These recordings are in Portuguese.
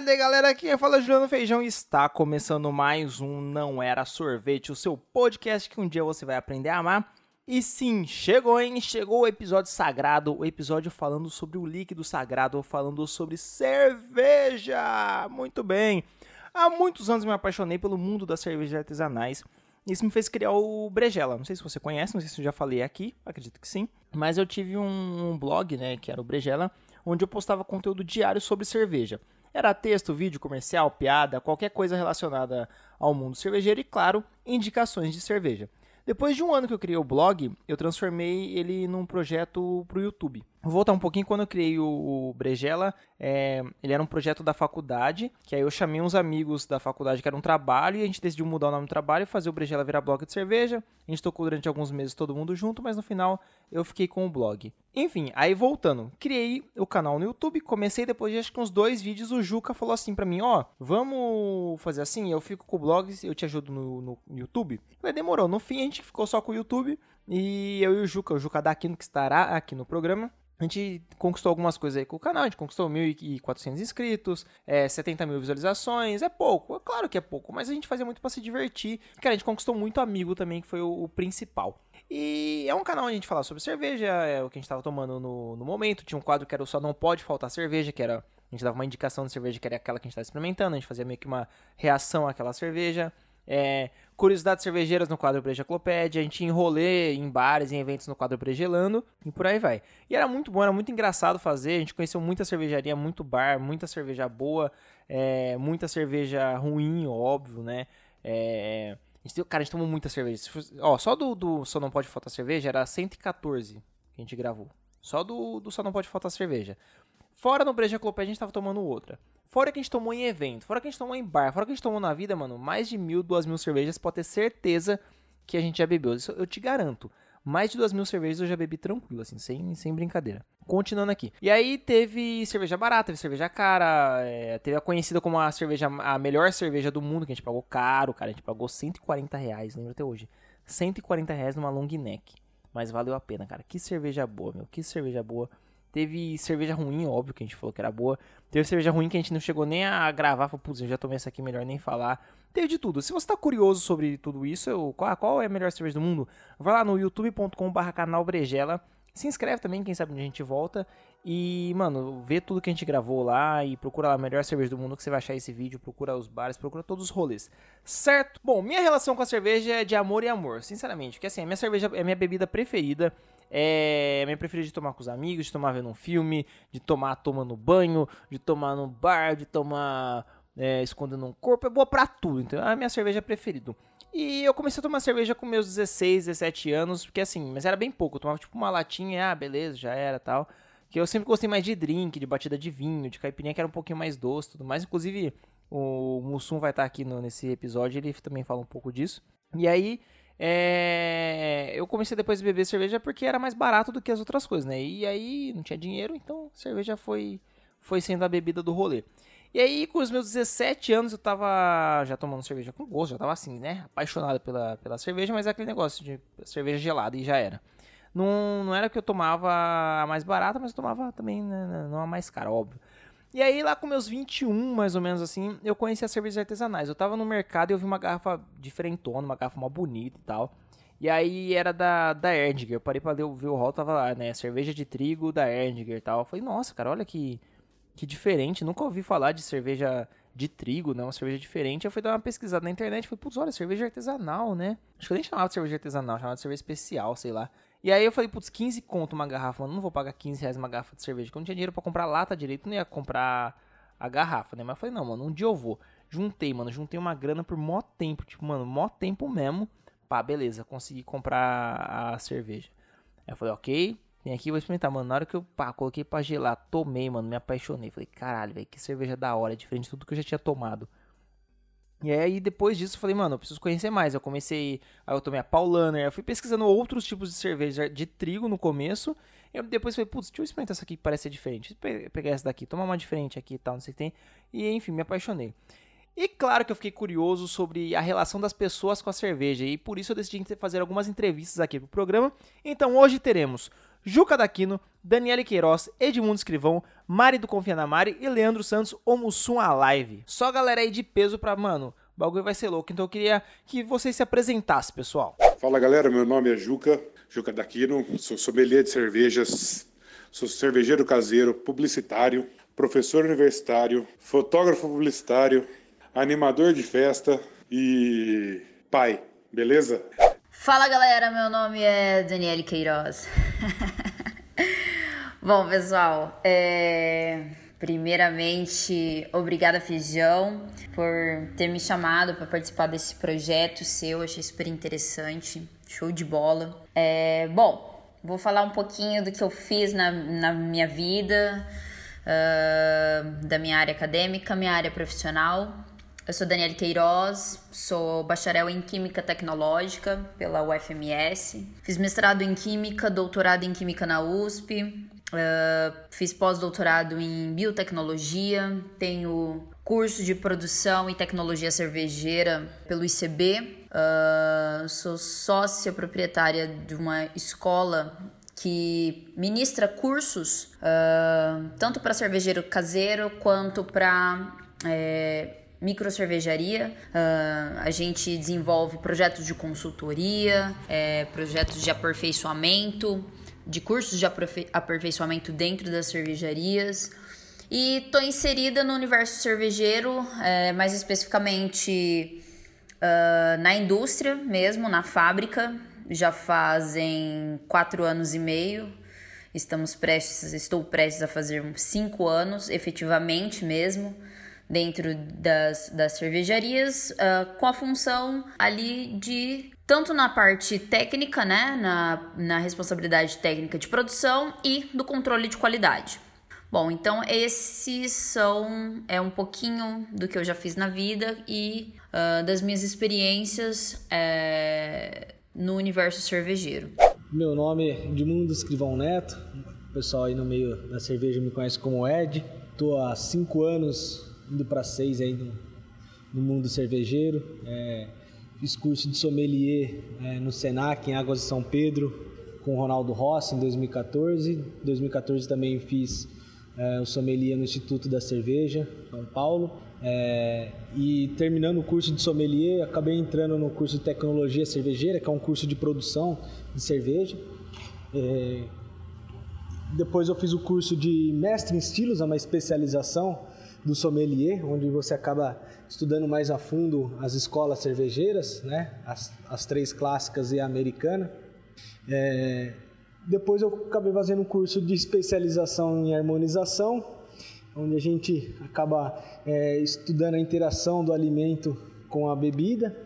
tarde, galera. Aqui é Fala Juliano Feijão e está começando mais um Não Era Sorvete, o seu podcast que um dia você vai aprender a amar. E sim, chegou, hein? Chegou o episódio sagrado, o episódio falando sobre o líquido sagrado, falando sobre cerveja. Muito bem. Há muitos anos me apaixonei pelo mundo das cervejas artesanais. Isso me fez criar o Brejela. Não sei se você conhece, não sei se eu já falei aqui, acredito que sim. Mas eu tive um blog, né, que era o Brejela, onde eu postava conteúdo diário sobre cerveja. Era texto, vídeo, comercial, piada, qualquer coisa relacionada ao mundo cervejeiro e, claro, indicações de cerveja. Depois de um ano que eu criei o blog, eu transformei ele num projeto para o YouTube. Vou voltar um pouquinho quando eu criei o, o Brejela. É, ele era um projeto da faculdade, que aí eu chamei uns amigos da faculdade que era um trabalho, e a gente decidiu mudar o nome do trabalho e fazer o Brejela virar blog de cerveja. A gente tocou durante alguns meses todo mundo junto, mas no final eu fiquei com o blog. Enfim, aí voltando, criei o canal no YouTube, comecei depois de acho que uns dois vídeos, o Juca falou assim pra mim, ó, oh, vamos fazer assim, eu fico com o blog, eu te ajudo no, no YouTube. Falei, demorou, no fim a gente ficou só com o YouTube, e eu e o Juca, o Juca Daquino, que estará aqui no programa, a gente conquistou algumas coisas aí com o canal, a gente conquistou 1.400 inscritos, é, 70 mil visualizações, é pouco, é claro que é pouco, mas a gente fazia muito para se divertir. Cara, a gente conquistou muito amigo também, que foi o, o, principal. E é um canal onde a gente fala sobre cerveja, é o que a gente estava tomando no, no momento. Tinha um quadro que era o Só Não Pode Faltar Cerveja, que era. A gente dava uma indicação de cerveja que era aquela que a gente estava experimentando, a gente fazia meio que uma reação àquela cerveja. É, curiosidades cervejeiras no quadro Brejaclopédia, a gente enrolê em bares, em eventos no quadro Bregelando e por aí vai. E era muito bom, era muito engraçado fazer, a gente conheceu muita cervejaria, muito bar, muita cerveja boa, é, muita cerveja ruim, óbvio, né? É, a gente, cara, a gente tomou muita cerveja. Ó, só do, do Só Não Pode Faltar Cerveja era 114 que a gente gravou. Só do, do Só Não Pode Faltar Cerveja. Fora no Breja Clopé a gente tava tomando outra. Fora que a gente tomou em evento, fora que a gente tomou em bar, fora que a gente tomou na vida, mano, mais de mil, duas mil cervejas, pode ter certeza que a gente já bebeu. Isso eu te garanto. Mais de duas mil cervejas eu já bebi tranquilo, assim, sem, sem brincadeira. Continuando aqui. E aí teve cerveja barata, teve cerveja cara, é, teve a conhecida como a cerveja, a melhor cerveja do mundo, que a gente pagou caro, cara. A gente pagou 140 reais, lembro até hoje. 140 reais numa long neck. Mas valeu a pena, cara. Que cerveja boa, meu. Que cerveja boa. Teve cerveja ruim, óbvio, que a gente falou que era boa. Teve cerveja ruim que a gente não chegou nem a gravar. Falei, putz, eu já tomei essa aqui, melhor nem falar. Teve de tudo. Se você tá curioso sobre tudo isso, eu, qual, qual, é a melhor cerveja do mundo? Vai lá no youtube.com.br canal Brejela. Se inscreve também, quem sabe onde a gente volta. E, mano, vê tudo que a gente gravou lá e procura lá a melhor cerveja do mundo que você vai achar esse vídeo. Procura os bares, procura todos os rolês. Certo? Bom, minha relação com a cerveja é de amor e amor, sinceramente. Porque assim, a minha cerveja é a minha bebida preferida. É a minha preferida de tomar com os amigos, de tomar vendo um filme, de tomar tomando banho, de tomar no bar, de tomar é, escondendo um corpo. É boa pra tudo, então é a minha cerveja preferida. E eu comecei a tomar cerveja com meus 16, 17 anos, porque assim, mas era bem pouco. Eu tomava tipo uma latinha, ah, beleza, já era tal. Que eu sempre gostei mais de drink, de batida de vinho, de caipirinha que era um pouquinho mais doce tudo mais. Inclusive, o Mussum vai estar aqui no, nesse episódio, ele também fala um pouco disso. E aí, é... eu comecei depois a beber cerveja porque era mais barato do que as outras coisas, né? E aí não tinha dinheiro, então cerveja foi, foi sendo a bebida do rolê. E aí, com os meus 17 anos, eu tava já tomando cerveja com gosto, já tava assim, né? Apaixonado pela, pela cerveja, mas é aquele negócio de cerveja gelada e já era. Não, não era que eu tomava a mais barata, mas eu tomava também né, não a mais cara, óbvio. E aí, lá com meus 21, mais ou menos assim, eu conheci as cervejas artesanais. Eu tava no mercado e eu vi uma garrafa diferentona, uma garrafa mó bonita e tal. E aí era da, da Erdinger. Eu parei pra ver, ver o rol, tava lá, né? Cerveja de trigo da Erdinger e tal. Eu falei, nossa, cara, olha que, que diferente. Nunca ouvi falar de cerveja de trigo, né? Uma cerveja diferente. Eu fui dar uma pesquisada na internet e falei, putz, olha, cerveja artesanal, né? Acho que eu nem chamava de cerveja artesanal, chamava de cerveja especial, sei lá. E aí eu falei, putz, 15 conto uma garrafa, mano, não vou pagar 15 reais uma garrafa de cerveja, porque eu não tinha dinheiro pra comprar lata direito, não ia comprar a garrafa, né? Mas eu falei, não, mano, um dia eu vou. Juntei, mano, juntei uma grana por mó tempo, tipo, mano, mó tempo mesmo. Pá, beleza, consegui comprar a cerveja. Aí eu falei, ok, vem aqui, vou experimentar, mano. Na hora que eu, pá, coloquei pra gelar, tomei, mano, me apaixonei. Falei, caralho, velho, que cerveja da hora, é diferente de tudo que eu já tinha tomado. E aí, depois disso, eu falei, mano, eu preciso conhecer mais. Eu comecei, aí eu tomei a Paulaner, eu fui pesquisando outros tipos de cerveja de trigo no começo. Eu depois falei, putz, deixa eu experimentar essa aqui que parece ser diferente. Pegar essa daqui, tomar uma diferente aqui e tal, não sei o que tem. E enfim, me apaixonei. E claro que eu fiquei curioso sobre a relação das pessoas com a cerveja, e por isso eu decidi fazer algumas entrevistas aqui pro programa. Então hoje teremos Juca Daquino, Daniele Queiroz, Edmundo Escrivão, Mari do Confia na Mari e Leandro Santos, o a Live. Só galera aí de peso pra, mano, o bagulho vai ser louco. Então eu queria que vocês se apresentassem, pessoal. Fala galera, meu nome é Juca, Juca Daquino, sou sommelier de cervejas, sou cervejeiro caseiro, publicitário, professor universitário, fotógrafo publicitário, animador de festa e pai, beleza? Fala galera, meu nome é Daniele Queiroz. Bom, pessoal, é... primeiramente, obrigada Feijão por ter me chamado para participar desse projeto seu, achei super interessante, show de bola. É... Bom, vou falar um pouquinho do que eu fiz na, na minha vida, uh, da minha área acadêmica, minha área profissional. Eu sou Daniela Queiroz, sou bacharel em Química Tecnológica pela UFMS. Fiz mestrado em Química, doutorado em Química na USP. Uh, fiz pós-doutorado em Biotecnologia. Tenho curso de produção e tecnologia cervejeira pelo ICB. Uh, sou sócia proprietária de uma escola que ministra cursos uh, tanto para cervejeiro caseiro quanto para é, microcervejaria. Uh, a gente desenvolve projetos de consultoria, é, projetos de aperfeiçoamento, de cursos de aperfeiçoamento dentro das cervejarias. E estou inserida no universo cervejeiro, é, mais especificamente uh, na indústria mesmo, na fábrica. Já fazem quatro anos e meio. Estamos prestes, estou prestes a fazer cinco anos, efetivamente mesmo dentro das, das cervejarias, uh, com a função ali de tanto na parte técnica, né, na, na responsabilidade técnica de produção e do controle de qualidade. Bom, então esses são é um pouquinho do que eu já fiz na vida e uh, das minhas experiências é, no universo cervejeiro. Meu nome é Edmundo Escrivão Neto, o pessoal aí no meio da cerveja me conhece como Ed. Estou há cinco anos indo para seis aí no, no mundo cervejeiro. É, fiz curso de sommelier é, no Senac, em Águas de São Pedro, com Ronaldo Rossi em 2014. Em 2014 também fiz é, o sommelier no Instituto da Cerveja, São Paulo. É, e terminando o curso de sommelier, acabei entrando no curso de tecnologia cervejeira, que é um curso de produção de cerveja. É, depois eu fiz o curso de mestre em estilos, é uma especialização do sommelier, onde você acaba estudando mais a fundo as escolas cervejeiras, né? as, as três clássicas e a americana. É, depois eu acabei fazendo um curso de especialização em harmonização, onde a gente acaba é, estudando a interação do alimento com a bebida.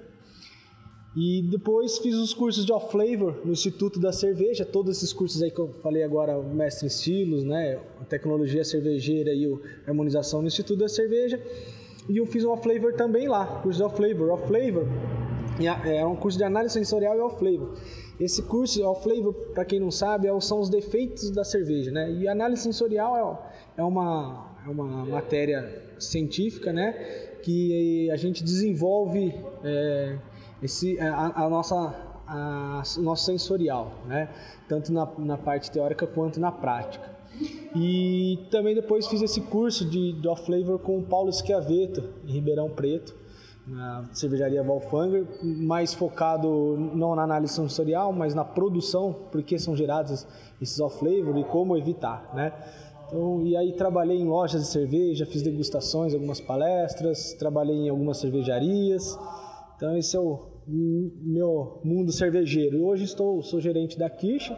E depois fiz os cursos de off flavor no Instituto da Cerveja, todos esses cursos aí que eu falei agora, o mestre em estilos, né, a tecnologia cervejeira e a harmonização no Instituto da Cerveja. E eu fiz um off flavor também lá, curso de off flavor. Off flavor é um curso de análise sensorial e off flavor. Esse curso off flavor, para quem não sabe, é são os defeitos da cerveja, né? E análise sensorial é, é uma é uma matéria científica, né, que a gente desenvolve é, esse, a, a nossa, a, o nosso sensorial, né? tanto na, na parte teórica quanto na prática. E também depois fiz esse curso de, de off flavor com o Paulo Schiavetto, em Ribeirão Preto, na cervejaria Valfanger, mais focado não na análise sensorial, mas na produção, porque são gerados esses off flavor e como evitar, né? Então, e aí trabalhei em lojas de cerveja, fiz degustações, algumas palestras, trabalhei em algumas cervejarias. Então esse é o meu mundo cervejeiro. Hoje estou, sou gerente da Kirsch,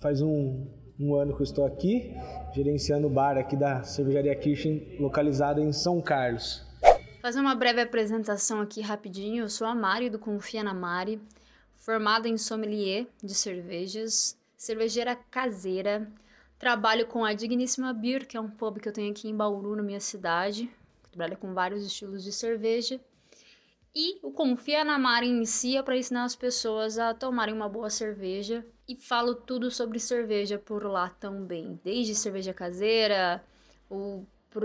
faz um, um ano que estou aqui, gerenciando o bar aqui da cervejaria Kirsch, localizada em São Carlos. Fazer uma breve apresentação aqui rapidinho. Eu sou a Mari do Confia na Mari, formada em sommelier de cervejas, cervejeira caseira. Trabalho com a Digníssima Beer, que é um pub que eu tenho aqui em Bauru, na minha cidade. Trabalho com vários estilos de cerveja. E o Confia na Mara inicia para ensinar as pessoas a tomarem uma boa cerveja. E falo tudo sobre cerveja por lá também. Desde cerveja caseira,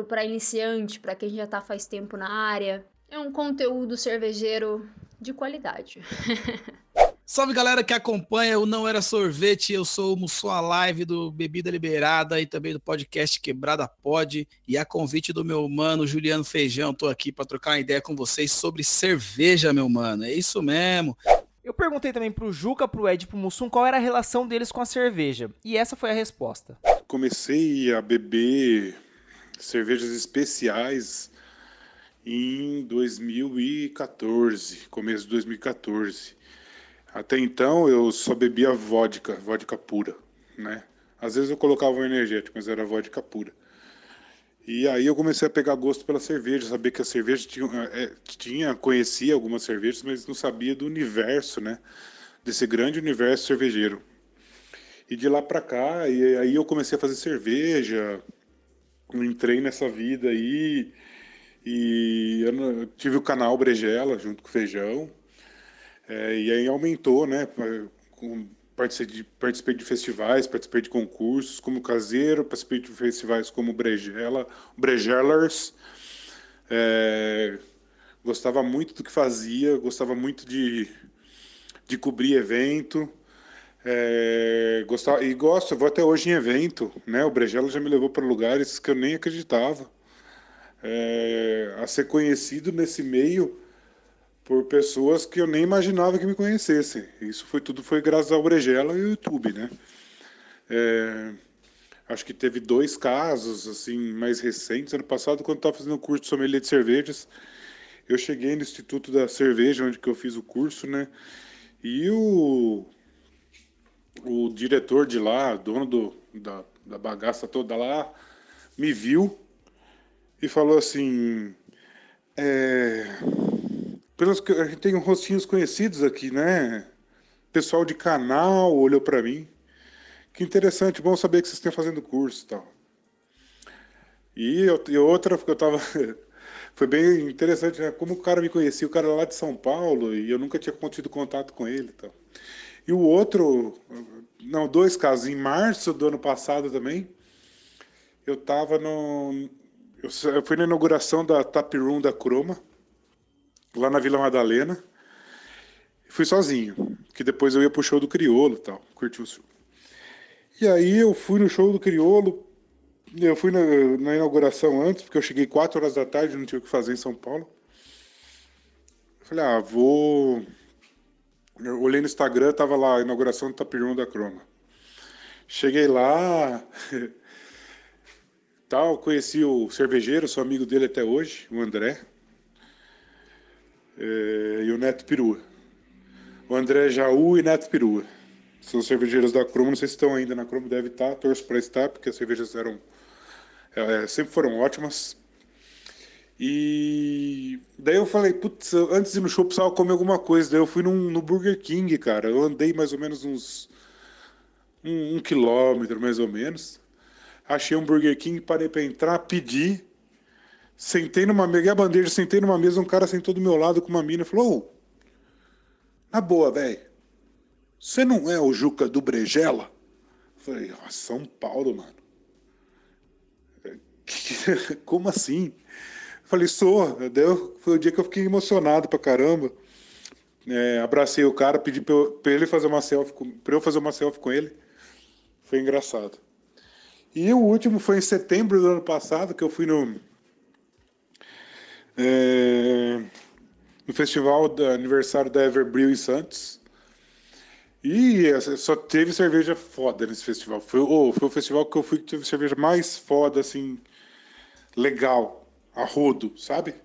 para iniciante, para quem já está faz tempo na área. É um conteúdo cervejeiro de qualidade. Salve galera que acompanha o Não Era Sorvete, eu sou o Mussua Live do Bebida Liberada e também do podcast Quebrada Pod. E a convite do meu mano Juliano Feijão, tô aqui para trocar uma ideia com vocês sobre cerveja, meu mano. É isso mesmo. Eu perguntei também pro Juca, pro Ed e pro Mussum qual era a relação deles com a cerveja. E essa foi a resposta. Comecei a beber cervejas especiais em 2014, começo de 2014. Até então eu só bebia vodka, vodka pura, né? Às vezes eu colocava um energético, mas era vodka pura. E aí eu comecei a pegar gosto pela cerveja, saber que a cerveja tinha, é, tinha conhecia algumas cervejas, mas não sabia do universo, né? Desse grande universo cervejeiro. E de lá para cá, e aí eu comecei a fazer cerveja, entrei nessa vida aí, e eu tive o canal Brejela junto com o Feijão, é, e aí aumentou, né? Com, participei, de, participei de festivais, participei de concursos como caseiro, participei de festivais como Brejela, Bregelers. É, gostava muito do que fazia, gostava muito de, de cobrir evento. É, gostava, e gosto, vou até hoje em evento, né? O Brejela já me levou para lugares que eu nem acreditava. É, a ser conhecido nesse meio por pessoas que eu nem imaginava que me conhecessem. Isso foi tudo foi graças ao Brejela e ao YouTube, né? É, acho que teve dois casos assim mais recentes. Ano passado, quando estava fazendo o curso de sommelier de cervejas, eu cheguei no Instituto da Cerveja, onde que eu fiz o curso, né? E o, o diretor de lá, dono do, da, da bagaça toda lá, me viu e falou assim: é, pelos que a gente tem rostinhos conhecidos aqui, né? Pessoal de canal olhou para mim. Que interessante, bom saber que vocês estão fazendo curso e tal. E, e outra, porque eu tava. Foi bem interessante, né? Como o cara me conhecia, o cara lá de São Paulo, e eu nunca tinha tido contato com ele e tal. E o outro, não, dois casos. Em março do ano passado também, eu tava no. Eu fui na inauguração da Tap Room da Croma lá na Vila Madalena. Fui sozinho, que depois eu ia pro show do Criolo e tal, curti o show. E aí eu fui no show do Criolo, eu fui na, na, inauguração antes, porque eu cheguei 4 horas da tarde, não tinha o que fazer em São Paulo. Falei, ah, vou. Eu olhei no Instagram, tava lá, a inauguração do Tapirão da Croma. Cheguei lá, tal, conheci o cervejeiro, sou amigo dele até hoje, o André é, e o Neto Perua. O André Jaú e Neto Perua. São cervejeiros da Cromo, não sei se estão ainda na Cromo, deve estar, torço para estar, porque as cervejas eram é, sempre foram ótimas. E daí eu falei, putz, antes de ir no show precisava comer alguma coisa. Daí eu fui num, no Burger King, cara. Eu andei mais ou menos uns um, um quilômetro, mais ou menos. Achei um Burger King, parei para entrar, pedi. Sentei numa peguei a bandeja, sentei numa mesa, um cara sentou do meu lado com uma mina e falou: na boa, velho, você não é o Juca do Brejela? falei, ó, São Paulo, mano. Como assim? falei, sou. Deu, foi o dia que eu fiquei emocionado pra caramba. É, abracei o cara, pedi pra, eu, pra ele fazer uma selfie, com, pra eu fazer uma selfie com ele. Foi engraçado. E o último foi em setembro do ano passado, que eu fui no, é, no festival do aniversário da Everbrew em Santos. E só teve cerveja foda nesse festival. Foi, oh, foi o festival que eu fui que teve cerveja mais foda, assim, legal, a rodo, sabe?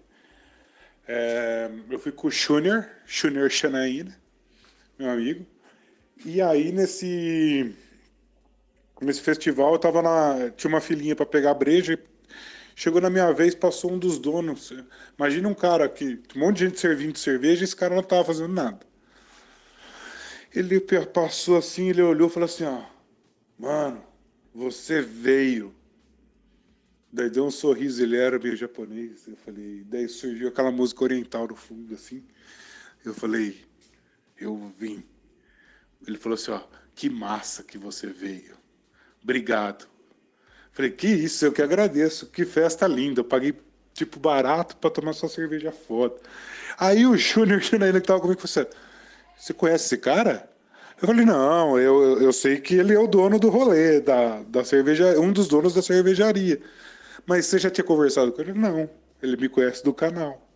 É, eu fui com o Junior, Junior Xanaína, meu amigo. E aí nesse nesse festival eu tava na tinha uma filinha para pegar breja Chegou na minha vez, passou um dos donos. Imagina um cara que. Um monte de gente servindo cerveja esse cara não estava fazendo nada. Ele passou assim, ele olhou e falou assim: ó, mano, você veio. Daí deu um sorriso, ele era meio japonês. Eu falei, daí surgiu aquela música oriental no fundo, assim. Eu falei, eu vim. Ele falou assim: ó, que massa que você veio. Obrigado. Falei, que isso, eu que agradeço, que festa linda. Eu paguei, tipo, barato para tomar sua cerveja foda. Aí o Júnior Janaína que tava comigo falou assim, Você conhece esse cara? Eu falei, não, eu, eu sei que ele é o dono do rolê, da, da cerveja, um dos donos da cervejaria. Mas você já tinha conversado com ele? Não, ele me conhece do canal.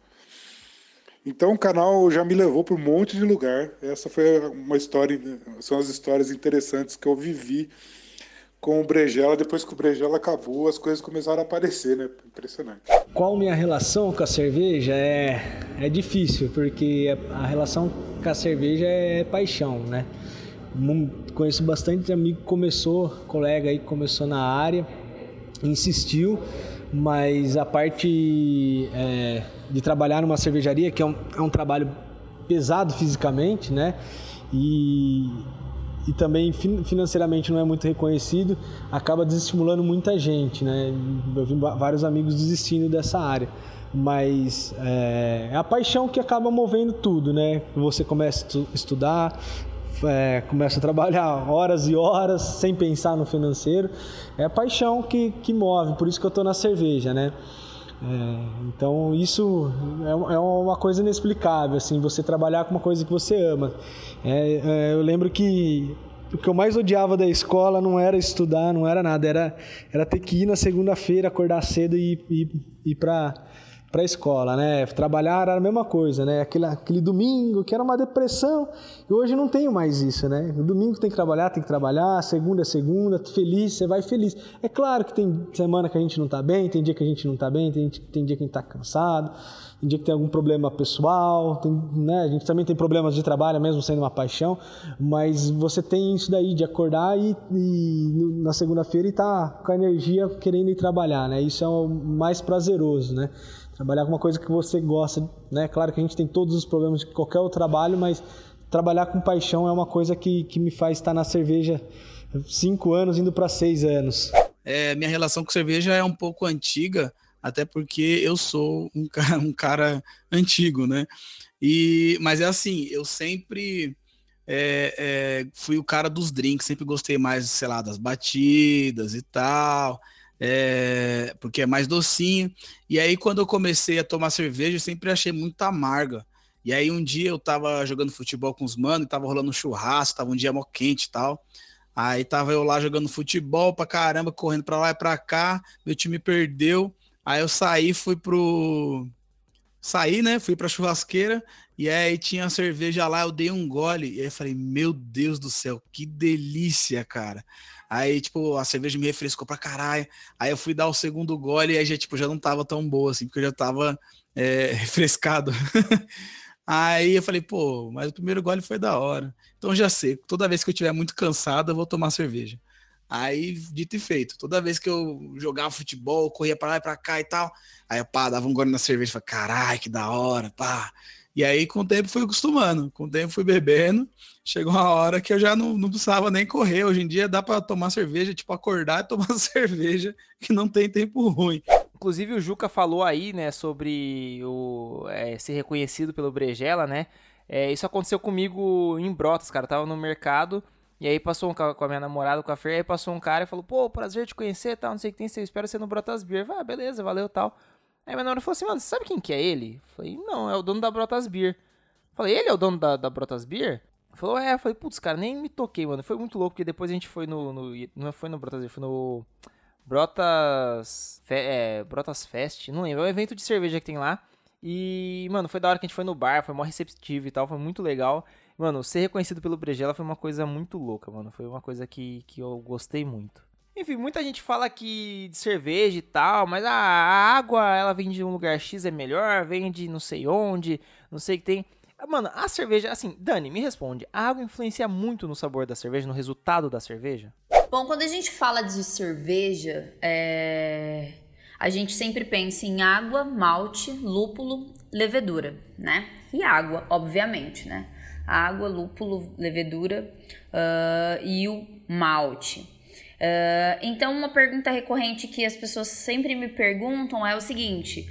Então o canal já me levou para um monte de lugar. Essa foi uma história, são as histórias interessantes que eu vivi com o Brejela. Depois que o Brejela acabou, as coisas começaram a aparecer, né? Impressionante. Qual minha relação com a cerveja? É, é difícil, porque a relação com a cerveja é paixão, né? Conheço bastante amigo que começou, colega aí que começou na área, insistiu, mas a parte é, de trabalhar numa cervejaria, que é um, é um trabalho pesado fisicamente, né? E, e também financeiramente não é muito reconhecido, acaba desestimulando muita gente, né? Eu vi vários amigos desistindo dessa área. Mas é, é a paixão que acaba movendo tudo, né? Você começa a estudar, é, começa a trabalhar horas e horas sem pensar no financeiro. É a paixão que, que move, por isso que eu estou na cerveja, né? É, então isso é, é, uma coisa inexplicável, assim, você trabalhar com uma coisa que você ama. É, é, eu lembro que o que eu mais odiava da escola não era estudar, não era nada, era, era ter que ir na segunda-feira, acordar cedo e ir para para a escola, né? Trabalhar era a mesma coisa, né? Aquele, aquele domingo que era uma depressão. E hoje não tenho mais isso, né? No domingo tem que trabalhar, tem que trabalhar, segunda é segunda, feliz, você vai feliz. É claro que tem semana que a gente não está bem, tem dia que a gente não está bem, tem, tem dia que a gente está cansado, tem dia que tem algum problema pessoal, tem, né? A gente também tem problemas de trabalho, mesmo sendo uma paixão, mas você tem isso daí de acordar e, e na segunda-feira e tá com a energia querendo ir trabalhar, né? Isso é o mais prazeroso, né? Trabalhar com uma coisa que você gosta, né? Claro que a gente tem todos os problemas de qualquer outro trabalho, mas trabalhar com paixão é uma coisa que, que me faz estar na cerveja cinco anos, indo para seis anos. É, minha relação com cerveja é um pouco antiga, até porque eu sou um cara, um cara antigo, né? E, mas é assim, eu sempre é, é, fui o cara dos drinks, sempre gostei mais, sei lá, das batidas e tal é, porque é mais docinho. E aí, quando eu comecei a tomar cerveja, eu sempre achei muito amarga. E aí, um dia eu tava jogando futebol com os manos, tava rolando um churrasco, tava um dia mó quente e tal. Aí tava eu lá jogando futebol pra caramba, correndo pra lá e pra cá, meu time perdeu. Aí eu saí, fui pro. Saí, né? Fui pra churrasqueira e aí tinha a cerveja lá, eu dei um gole. E aí eu falei, meu Deus do céu, que delícia, cara. Aí, tipo, a cerveja me refrescou pra caralho. Aí eu fui dar o segundo gole e aí já, tipo, já não tava tão boa, assim, porque eu já tava é, refrescado. aí eu falei, pô, mas o primeiro gole foi da hora. Então já sei, toda vez que eu estiver muito cansado, eu vou tomar cerveja. Aí, dito e feito, toda vez que eu jogava futebol, corria pra lá e pra cá e tal, aí, pá, dava um gole na cerveja, falei, caralho, que da hora, pá. E aí, com o tempo, fui acostumando. Com o tempo, fui bebendo. Chegou uma hora que eu já não, não precisava nem correr. Hoje em dia, dá para tomar cerveja, tipo, acordar e tomar cerveja, que não tem tempo ruim. Inclusive, o Juca falou aí, né, sobre o é, ser reconhecido pelo Brejela, né? É, isso aconteceu comigo em Brotas, cara. Eu tava no mercado. E aí passou um com a minha namorada, com a Fer, aí passou um cara e falou, pô, prazer te conhecer, tal, não sei o que tem, eu espero você no Brotas Beer. Ah, beleza, valeu, tal. Aí minha namorada falou assim, mano, você sabe quem que é ele? falei, não, é o dono da Brotas Beer. falei, ele é o dono da, da Brotas Beer? Falou, é, eu falei, putz, cara, nem me toquei, mano. Foi muito louco, porque depois a gente foi no. no não foi no Brotas Beer, foi no. Brotas. Fe, é, Brotas Fest, não lembro, é um evento de cerveja que tem lá. E, mano, foi da hora que a gente foi no bar, foi mó receptivo e tal, foi muito legal. Mano, ser reconhecido pelo Brejela foi uma coisa muito louca, mano. Foi uma coisa que, que eu gostei muito. Enfim, muita gente fala que de cerveja e tal, mas a água, ela vem de um lugar X é melhor, vem de não sei onde, não sei o que tem. Mano, a cerveja, assim, Dani, me responde, a água influencia muito no sabor da cerveja, no resultado da cerveja? Bom, quando a gente fala de cerveja, é... a gente sempre pensa em água, malte, lúpulo, levedura, né? E água, obviamente, né? Água, lúpulo, levedura uh, e o malte. Uh, então, uma pergunta recorrente que as pessoas sempre me perguntam é o seguinte: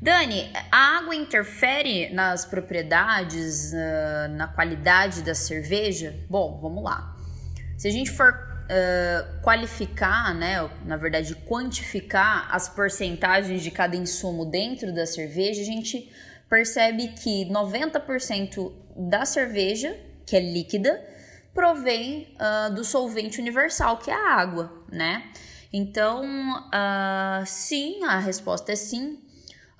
Dani, a água interfere nas propriedades, uh, na qualidade da cerveja? Bom, vamos lá. Se a gente for uh, qualificar, né, na verdade, quantificar as porcentagens de cada insumo dentro da cerveja, a gente percebe que 90% da cerveja que é líquida, provém uh, do solvente universal, que é a água, né? Então, uh, sim, a resposta é sim.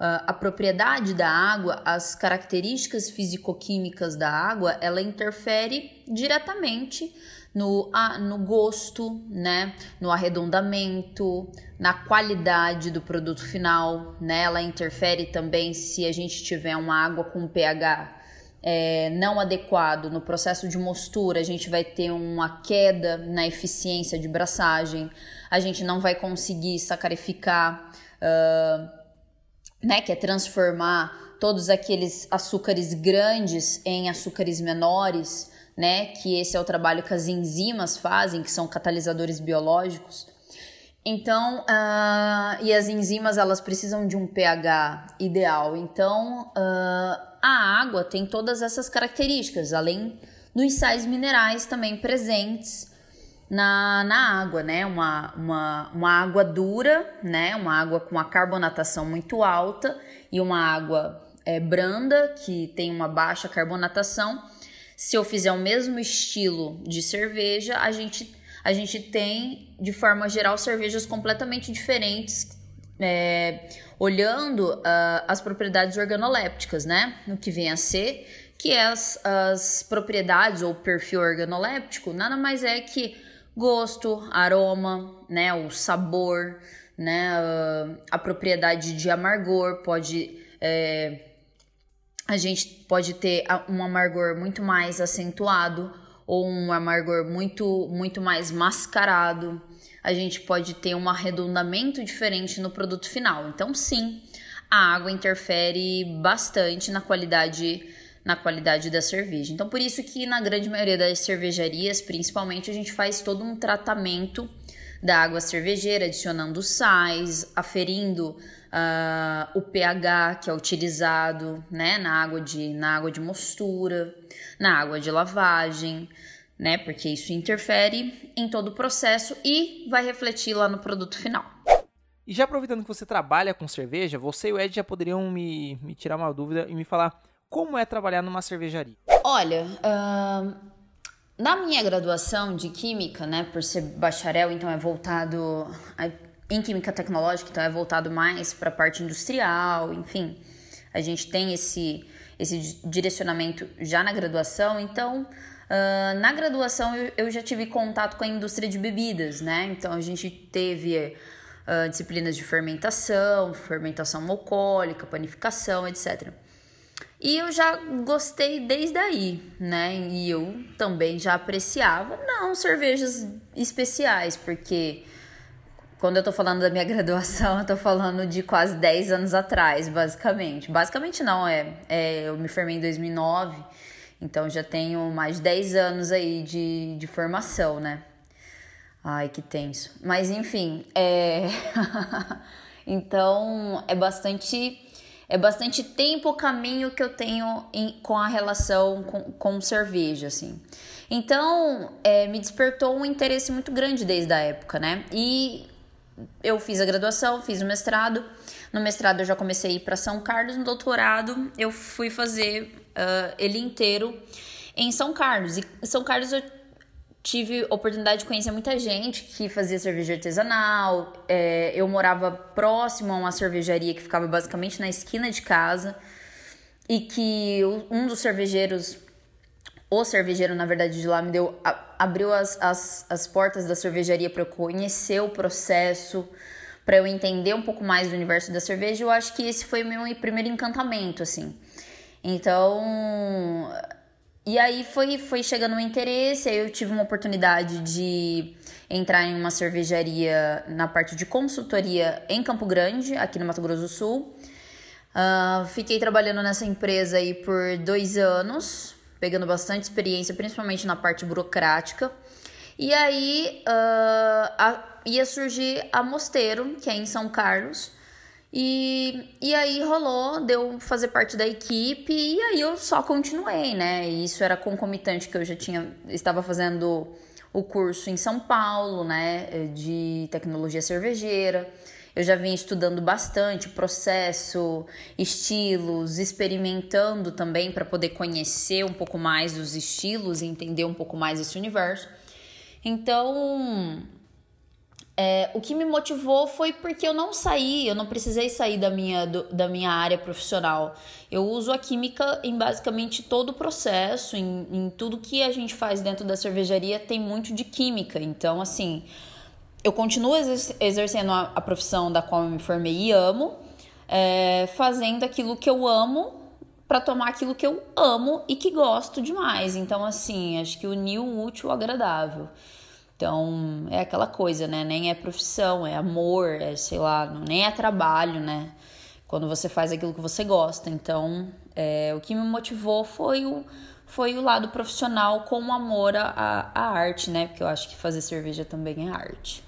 Uh, a propriedade da água, as características fisicoquímicas da água, ela interfere diretamente no, no gosto, né? No arredondamento, na qualidade do produto final, né? Ela interfere também se a gente tiver uma água com pH é, não adequado no processo de mostura, a gente vai ter uma queda na eficiência de braçagem, a gente não vai conseguir sacarificar, uh, né? Que é transformar todos aqueles açúcares grandes em açúcares menores né? Que esse é o trabalho que as enzimas fazem, que são catalisadores biológicos. Então, uh, e as enzimas elas precisam de um pH ideal. Então, uh, a água tem todas essas características, além dos sais minerais também presentes na, na água, né? Uma, uma, uma água dura, né? Uma água com a carbonatação muito alta e uma água é, branda, que tem uma baixa carbonatação se eu fizer o mesmo estilo de cerveja, a gente, a gente tem, de forma geral, cervejas completamente diferentes, é, olhando uh, as propriedades organolépticas, né? O que vem a ser, que é as, as propriedades ou perfil organoléptico, nada mais é que gosto, aroma, né? O sabor, né? Uh, a propriedade de amargor pode. É, a gente pode ter um amargor muito mais acentuado ou um amargor muito muito mais mascarado. A gente pode ter um arredondamento diferente no produto final. Então, sim, a água interfere bastante na qualidade na qualidade da cerveja. Então, por isso que na grande maioria das cervejarias, principalmente, a gente faz todo um tratamento da água cervejeira, adicionando sais, aferindo uh, o pH que é utilizado né, na, água de, na água de mostura, na água de lavagem, né? Porque isso interfere em todo o processo e vai refletir lá no produto final. E já aproveitando que você trabalha com cerveja, você e o Ed já poderiam me, me tirar uma dúvida e me falar como é trabalhar numa cervejaria? Olha, uh, na minha graduação de Química, né, por ser bacharel, então é voltado a em química tecnológica, então é voltado mais para a parte industrial, enfim. A gente tem esse, esse direcionamento já na graduação, então na graduação eu, eu, já tive contato com a indústria de bebidas, né? Então a gente teve uh, disciplinas de fermentação, fermentação alcoólica, panificação, etc. E eu já gostei desde aí, né? E eu também já apreciava, não cervejas especiais, porque quando eu tô falando da minha graduação, eu tô falando de quase 10 anos atrás, basicamente. Basicamente não, é, é eu me formei em 2009, então já tenho mais de 10 anos aí de, de formação, né? Ai, que tenso. Mas enfim, é... então é bastante é bastante tempo o caminho que eu tenho em, com a relação com, com cerveja, assim. Então, é, me despertou um interesse muito grande desde a época, né? E eu fiz a graduação, fiz o mestrado. No mestrado eu já comecei a ir para São Carlos, no doutorado eu fui fazer uh, ele inteiro em São Carlos. E em São Carlos eu tive oportunidade de conhecer muita gente que fazia cerveja artesanal. É, eu morava próximo a uma cervejaria que ficava basicamente na esquina de casa e que um dos cervejeiros o cervejeiro, na verdade, de lá me deu. abriu as, as, as portas da cervejaria para eu conhecer o processo, para eu entender um pouco mais do universo da cerveja. Eu acho que esse foi o meu primeiro encantamento, assim. Então. E aí foi, foi chegando o um interesse, aí eu tive uma oportunidade de entrar em uma cervejaria na parte de consultoria em Campo Grande, aqui no Mato Grosso do Sul. Uh, fiquei trabalhando nessa empresa aí por dois anos, pegando bastante experiência, principalmente na parte burocrática. E aí uh, a, ia surgir a Mosteiro, que é em São Carlos. E, e aí rolou, deu fazer parte da equipe, e aí eu só continuei, né? E isso era concomitante que eu já tinha, estava fazendo o curso em São Paulo, né? De tecnologia cervejeira. eu já vim estudando bastante processo, estilos, experimentando também para poder conhecer um pouco mais dos estilos e entender um pouco mais esse universo. Então, é, o que me motivou foi porque eu não saí, eu não precisei sair da minha, do, da minha área profissional. Eu uso a química em basicamente todo o processo, em, em tudo que a gente faz dentro da cervejaria tem muito de química. Então, assim, eu continuo exercendo a, a profissão da qual eu me formei e amo, é, fazendo aquilo que eu amo para tomar aquilo que eu amo e que gosto demais. Então, assim, acho que unir o útil ao agradável. Então, é aquela coisa, né? Nem é profissão, é amor, é sei lá, nem é trabalho, né? Quando você faz aquilo que você gosta. Então, é, o que me motivou foi o, foi o lado profissional com amor à, à arte, né? Porque eu acho que fazer cerveja também é arte.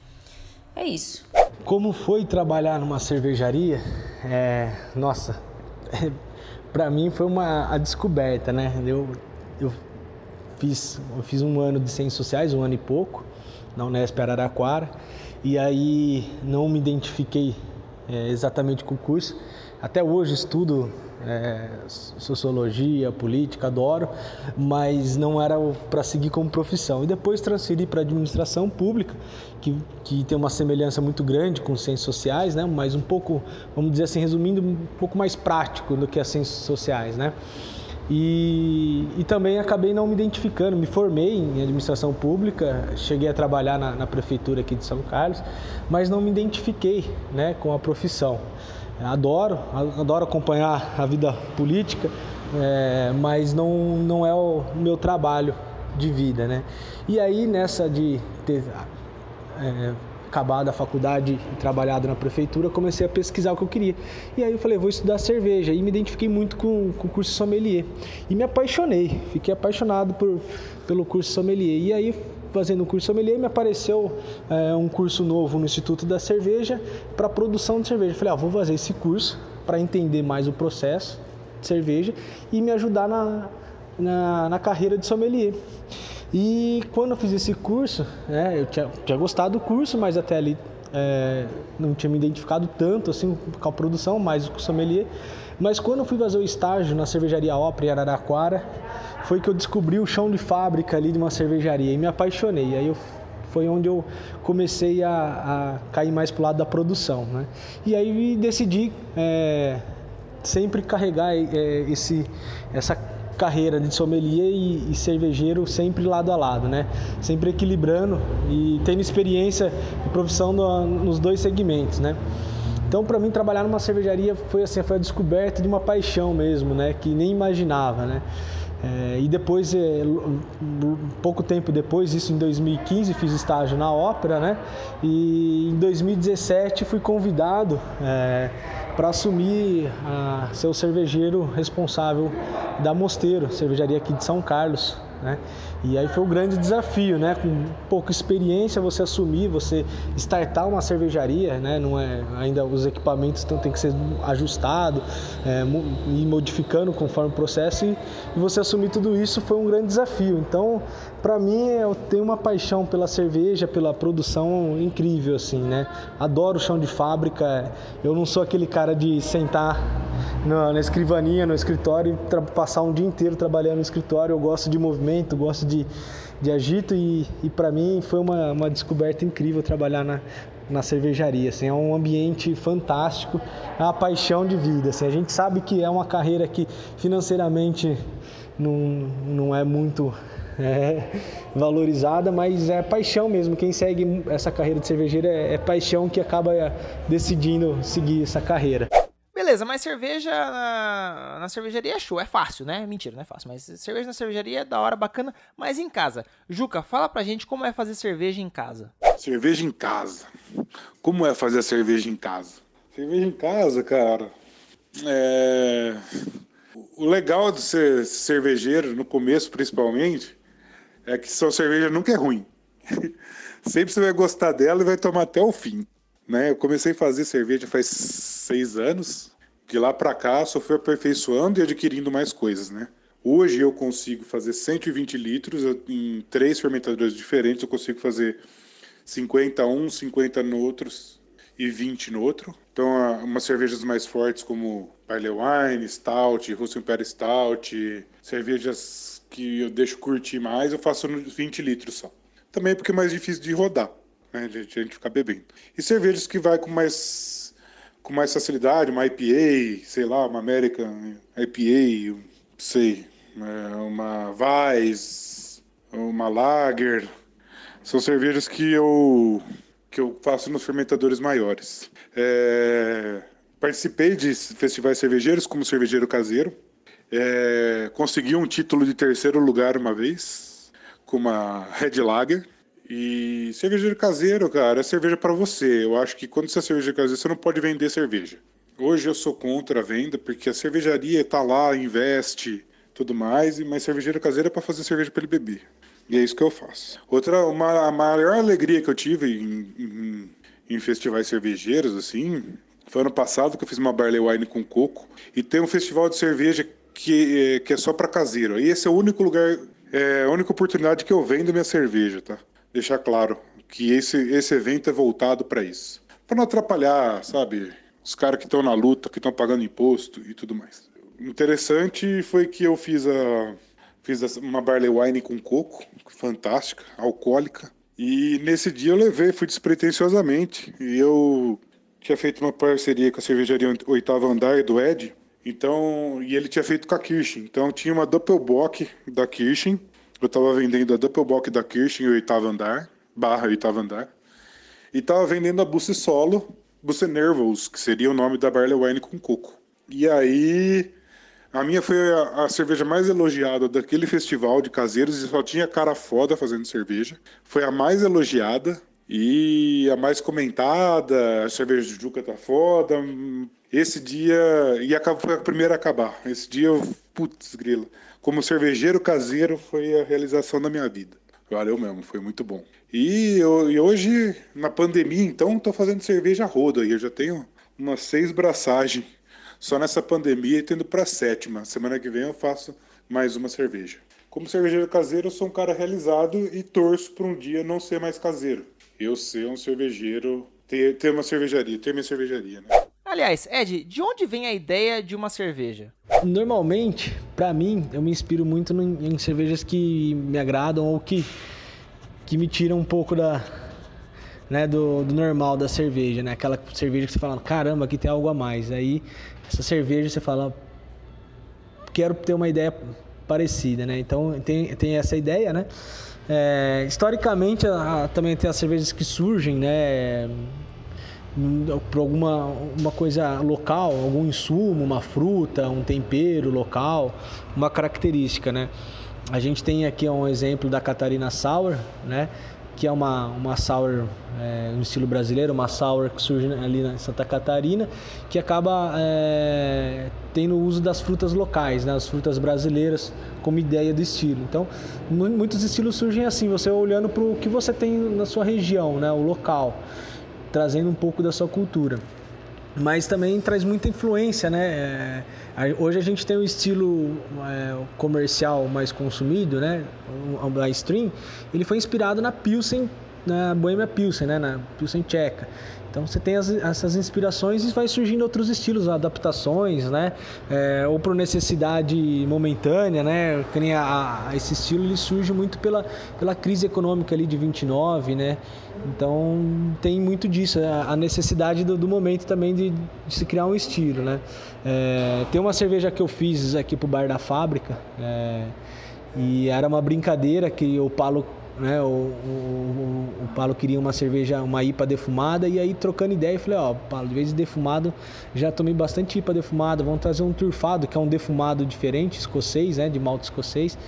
É isso. Como foi trabalhar numa cervejaria? É, nossa, para mim foi uma a descoberta, né? Eu, eu fiz, eu fiz um ano de ciências sociais, um ano e pouco na Unesp Araraquara. E aí não me identifiquei é, exatamente com o curso. Até hoje estudo é, sociologia, política, adoro, mas não era para seguir como profissão. E depois transferi para administração pública, que, que tem uma semelhança muito grande com ciências sociais, né? mas um pouco, vamos dizer assim, resumindo, um pouco mais prático do que as ciências sociais. Né? E, e, também acabei não me identificando. Me formei em administração pública, cheguei a trabalhar na, na, prefeitura aqui de São Carlos, mas não me identifiquei né, com a profissão. Adoro, adoro acompanhar a vida política, é, mas não, não é o meu trabalho de vida. Né? E aí, nessa de ter. É, acabado a faculdade e trabalhado na prefeitura, comecei a pesquisar o que eu queria. E aí eu falei, vou estudar cerveja. E me identifiquei muito com, com o curso sommelier. E me apaixonei, fiquei apaixonado por, pelo curso sommelier. E aí, fazendo o curso sommelier, me apareceu é, um curso novo no Instituto da Cerveja para produção de cerveja. Falei, ah, vou fazer esse curso para entender mais o processo de cerveja e me ajudar na, na, na carreira de sommelier. E quando eu fiz esse curso, é, eu tinha, tinha, gostado do curso, mas até ali é, não tinha me identificado tanto assim com a produção, mais com o sommelier. Mas quando eu fui fazer o estágio na cervejaria Opera Araraquara, foi que eu descobri o chão de fábrica ali de uma cervejaria e me apaixonei. Aí eu, foi onde eu comecei a, a cair mais para o lado da produção. Né? E aí decidi é, sempre carregar é, esse, essa carreira de sommelier e, e, cervejeiro sempre lado a lado, né? Sempre equilibrando e tendo experiência e profissão no, nos dois segmentos, né? Então, para mim, trabalhar numa cervejaria foi assim, foi a descoberta de uma paixão mesmo, né? Que nem imaginava, né? É, e depois, é, pouco tempo depois, isso em 2015, fiz estágio na ópera, né? E em 2017 fui convidado é, para assumir a ser o cervejeiro responsável da Mosteiro, cervejaria aqui de São Carlos. Né? E aí foi um grande desafio, né? Com pouca experiência você assumir, você startar uma cervejaria, né? Não é ainda os equipamentos tem que ser ajustado, é, e modificando conforme o processo e, e você assumir tudo isso foi um grande desafio. Então, para mim eu tenho uma paixão pela cerveja, pela produção incrível assim, né? Adoro o chão de fábrica. Eu não sou aquele cara de sentar na, na escrivaninha, no escritório e passar um dia inteiro trabalhando no escritório. Eu gosto de movimento, gosto de, de agito e, e para mim foi uma, uma descoberta incrível trabalhar na, na cervejaria. Assim, é um ambiente fantástico, é uma paixão de vida. Assim, a gente sabe que é uma carreira que financeiramente não, não é muito é, valorizada, mas é paixão mesmo. Quem segue essa carreira de cervejeiro é, é paixão que acaba decidindo seguir essa carreira. Beleza, mas cerveja na, na, cervejaria é show, é fácil, né? Mentira, não é fácil, mas cerveja na cervejaria é da hora, bacana, mas em casa. Juca, fala pra gente como é fazer cerveja em casa. Cerveja em casa. Como é fazer cerveja em casa? Cerveja em casa, cara, é... O legal de ser cervejeiro, no começo principalmente, é que sua cerveja nunca é ruim. Sempre você vai gostar dela e vai tomar até o fim. Né? Eu comecei a fazer cerveja faz seis anos. De lá para cá, só fui aperfeiçoando e adquirindo mais coisas, né? Hoje eu consigo fazer 120 litros em três fermentadores diferentes. Eu consigo fazer 50 um, 50 no outros. e 20 no outro. Então, umas cervejas mais fortes como Barley Wine, Stout, Russian Imperial Stout, cervejas que eu deixo curtir mais, eu faço 20 litros só. Também porque é mais difícil de rodar, né? A gente ficar bebendo. E cervejas que vai com mais com mais facilidade, uma IPA, sei lá, uma American IPA, sei, é, uma Weiss, uma Lager, são cervejas que eu que eu faço nos fermentadores maiores. É, participei de festivais cervejeiros como cervejeiro caseiro. É, consegui um título de terceiro lugar uma vez com uma Red Lager. E cervejeiro caseiro, cara, é cerveja para você. Eu acho que quando você é cervejeiro caseiro, você não pode vender cerveja. Hoje eu sou contra a venda porque a cervejaria está lá, investe, tudo mais, mas cervejeiro caseiro é para fazer cerveja para ele beber. E é isso que eu faço. Outra, uma, a maior alegria que eu tive em, em, em festivais cervejeiros, assim, foi ano passado que eu fiz uma Barley Wine com coco. E tem um festival de cerveja que, que é só para caseiro. E esse é o único lugar, é a única oportunidade que eu vendo minha cerveja, tá? Deixar claro que esse, esse evento é voltado para isso. Para não atrapalhar, sabe? Os caras que estão na luta, que estão pagando imposto e tudo mais. Interessante foi que eu fiz a Fiz uma barley wine com coco, fantástica, alcoólica. E nesse dia eu levei, fui despretensiosamente. E eu tinha feito uma parceria com a cervejaria Oitavo Andar do Ed. Então, e ele tinha feito com a Kirchen. Então tinha uma Doppelbock da Kirchen. Eu estava vendendo a Doppelbock da Kirchen Oitavo Andar, barra Oitavo Andar. E estava vendendo a Busse Solo, Busse Nervous, que seria o nome da Barley Wine com coco. E aí a minha foi a, a, cerveja mais elogiada daquele festival de caseiros e só tinha cara foda fazendo cerveja. Foi a mais elogiada e a mais comentada. A cerveja de Juca tá foda. Esse dia. E foi a primeira a acabar. Esse dia eu. Putz, grila. Como cervejeiro caseiro foi a realização da minha vida. Valeu mesmo, foi muito bom. E, eu, e hoje, na pandemia, então, tô fazendo cerveja roda aí. Eu já tenho umas seis braçagens só nessa pandemia e tendo para sétima. Semana que vem eu faço mais uma cerveja. Como cervejeiro caseiro, eu sou um cara realizado e torço para um dia não ser mais caseiro. Eu ser um cervejeiro, ter, ter uma cervejaria, ter minha cervejaria, né? Aliás, Ed, de onde vem a ideia de uma cerveja? Normalmente, para mim, eu me inspiro muito em cervejas que me agradam ou que, que me tiram um pouco da, né, do, do normal da cerveja, né? Aquela cerveja que você fala, caramba, aqui tem algo a mais. Aí essa cerveja você fala, quero ter uma ideia parecida, né? Então tem, tem essa ideia, né? É, historicamente a, a, também tem as cervejas que surgem, né? Por alguma uma coisa local, algum insumo, uma fruta, um tempero local, uma característica, né? A gente tem aqui um exemplo da Catarina Sour, né? que é uma, uma sour é, no estilo brasileiro, uma sour que surge ali na Santa Catarina, que acaba é, tendo o uso das frutas locais, né, as frutas brasileiras, como ideia do estilo. Então, muitos estilos surgem assim, você olhando para o que você tem na sua região, né, o local, trazendo um pouco da sua cultura mas também traz muita influência, né? É, hoje a gente tem o estilo é, comercial mais consumido, né? O, a stream, ele foi inspirado na Pilsen, na Bohemia Pilsen, né? Na Pilsen tcheca. Então você tem as, essas inspirações e vai surgindo outros estilos, adaptações, né? É, ou por necessidade momentânea, né? Que nem a, a, esse estilo ele surge muito pela, pela crise econômica ali de 29, né? Então tem muito disso, a, necessidade do, do, momento também de, de, se criar um estilo, né? É, tem uma cerveja que eu fiz aqui pro bar da fábrica é, e era uma brincadeira que o Paulo né? O, o, o, Paulo queria uma cerveja, uma IPA defumada, e aí trocando ideia, eu falei, ó, Paulo, de vez de defumado, já tomei bastante IPA defumada, vamos trazer um turfado, que é um defumado diferente, escocês, né? De malte escocês.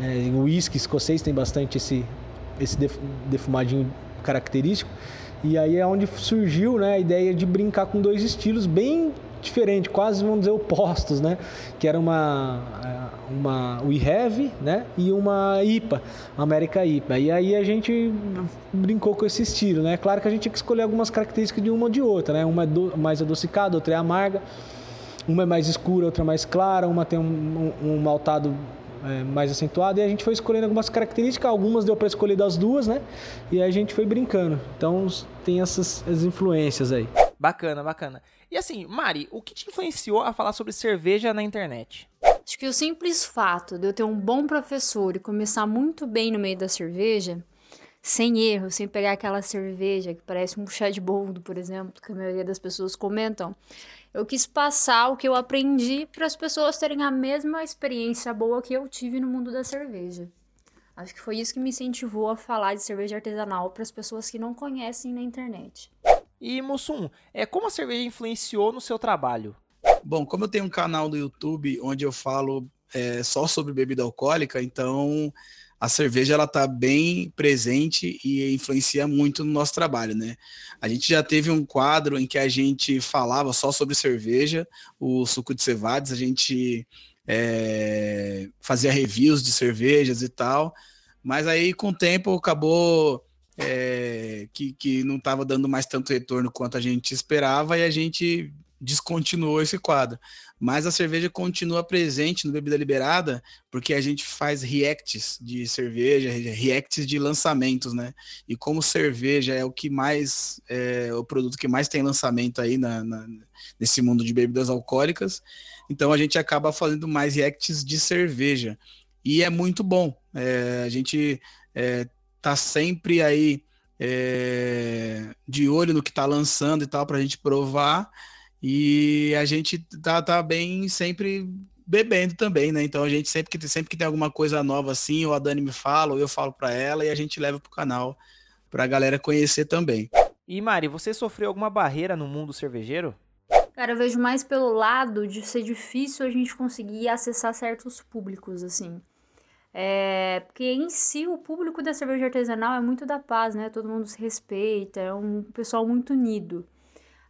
É, o whisky escocês tem bastante esse, esse defumadinho característico. E aí é onde surgiu né, a ideia de brincar com dois estilos bem diferente, quase vamos dizer opostos, né? Que era uma uma We Have, né? E uma IPA, América IPA. E aí a gente brincou com esse estilo, né? Claro que a gente tinha que escolher algumas características de uma ou de outra, né? Uma é do, mais adocicada, outra é amarga. Uma é mais escura, outra é mais clara. Uma tem um, um, um maltado é, mais acentuado e a gente foi escolhendo algumas características, algumas deu para escolher das duas, né? E a gente foi brincando. Então tem essas as influências aí. Bacana, bacana. E assim, Mari, o que te influenciou a falar sobre cerveja na internet? Acho que o simples fato de eu ter um bom professor e começar muito bem no meio da cerveja, sem erro, sem pegar aquela cerveja que parece um chá de boldo, por exemplo, que a maioria das pessoas comentam. Eu quis passar o que eu aprendi para as pessoas terem a mesma experiência boa que eu tive no mundo da cerveja. Acho que foi isso que me incentivou a falar de cerveja artesanal para as pessoas que não conhecem na internet. E Mussum, é como a cerveja influenciou no seu trabalho? Bom, como eu tenho um canal no YouTube onde eu falo é, só sobre bebida alcoólica, então a cerveja ela está bem presente e influencia muito no nosso trabalho, né? A gente já teve um quadro em que a gente falava só sobre cerveja, o suco de cevades, a gente é, fazia reviews de cervejas e tal, mas aí com o tempo acabou é, que, que não estava dando mais tanto retorno quanto a gente esperava e a gente descontinuou esse quadro. Mas a cerveja continua presente no Bebida Liberada, porque a gente faz reacts de cerveja, reacts de lançamentos, né? E como cerveja é o que mais, é o produto que mais tem lançamento aí na, na, nesse mundo de bebidas alcoólicas, então a gente acaba fazendo mais reacts de cerveja. E é muito bom. É, a gente é, tá sempre aí é, de olho no que está lançando e tal, para a gente provar. E a gente tá, tá bem sempre bebendo também, né? Então a gente sempre que, sempre que tem alguma coisa nova assim, ou a Dani me fala, ou eu falo para ela, e a gente leva pro canal pra galera conhecer também. E Mari, você sofreu alguma barreira no mundo cervejeiro? Cara, eu vejo mais pelo lado de ser difícil a gente conseguir acessar certos públicos, assim. É, porque em si o público da cerveja artesanal é muito da paz, né? Todo mundo se respeita, é um pessoal muito unido.